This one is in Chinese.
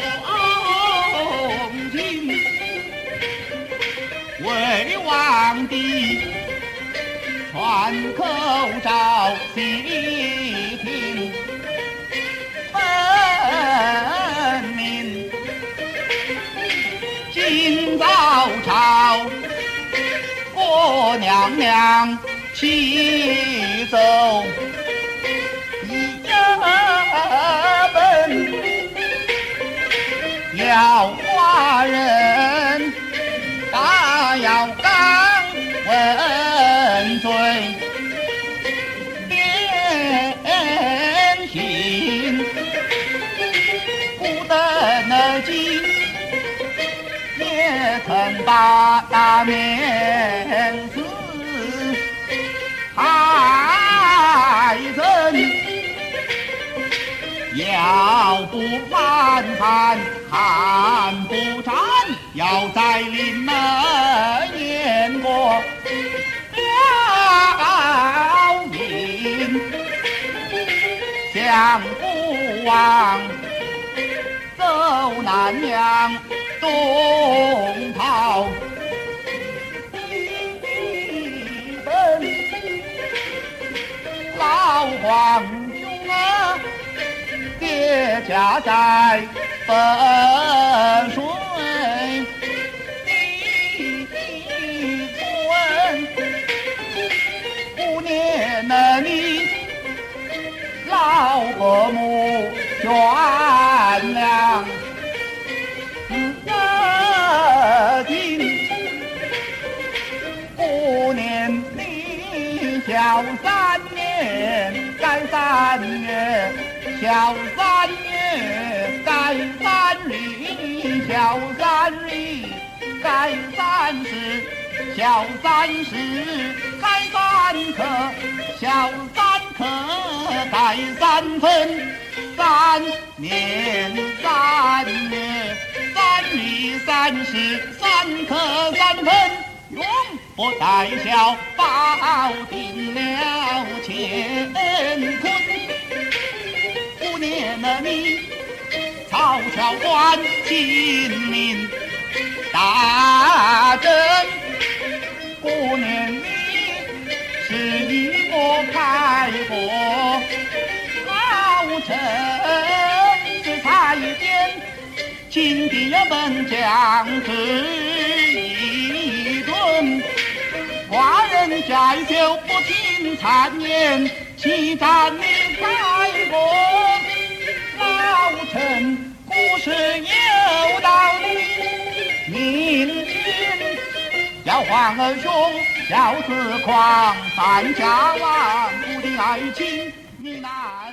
从今为皇帝传口诏，细听分明。今早朝，我娘娘启奏。问罪，典刑不得进，也曾把大面子害人，要不反叛。看不战，要在临门将不忘走南阳东逃。老皇兄啊，爹家在。汾水一村，五年了你老伯母悬梁，我听五年你小三年，该三年小三年该。小三日，改三十；小三十，改三刻；小三刻，改三分。三年三月，三日三十，三刻三分，永不待小，保定了乾坤。五年了你。曹桥关金陵大阵，只差一点，金的呀本将值一吨。寡人家就不听谗言，岂占你财过？老臣故事有道理，明君要皇儿雄，要自狂，三家王古的爱情你难。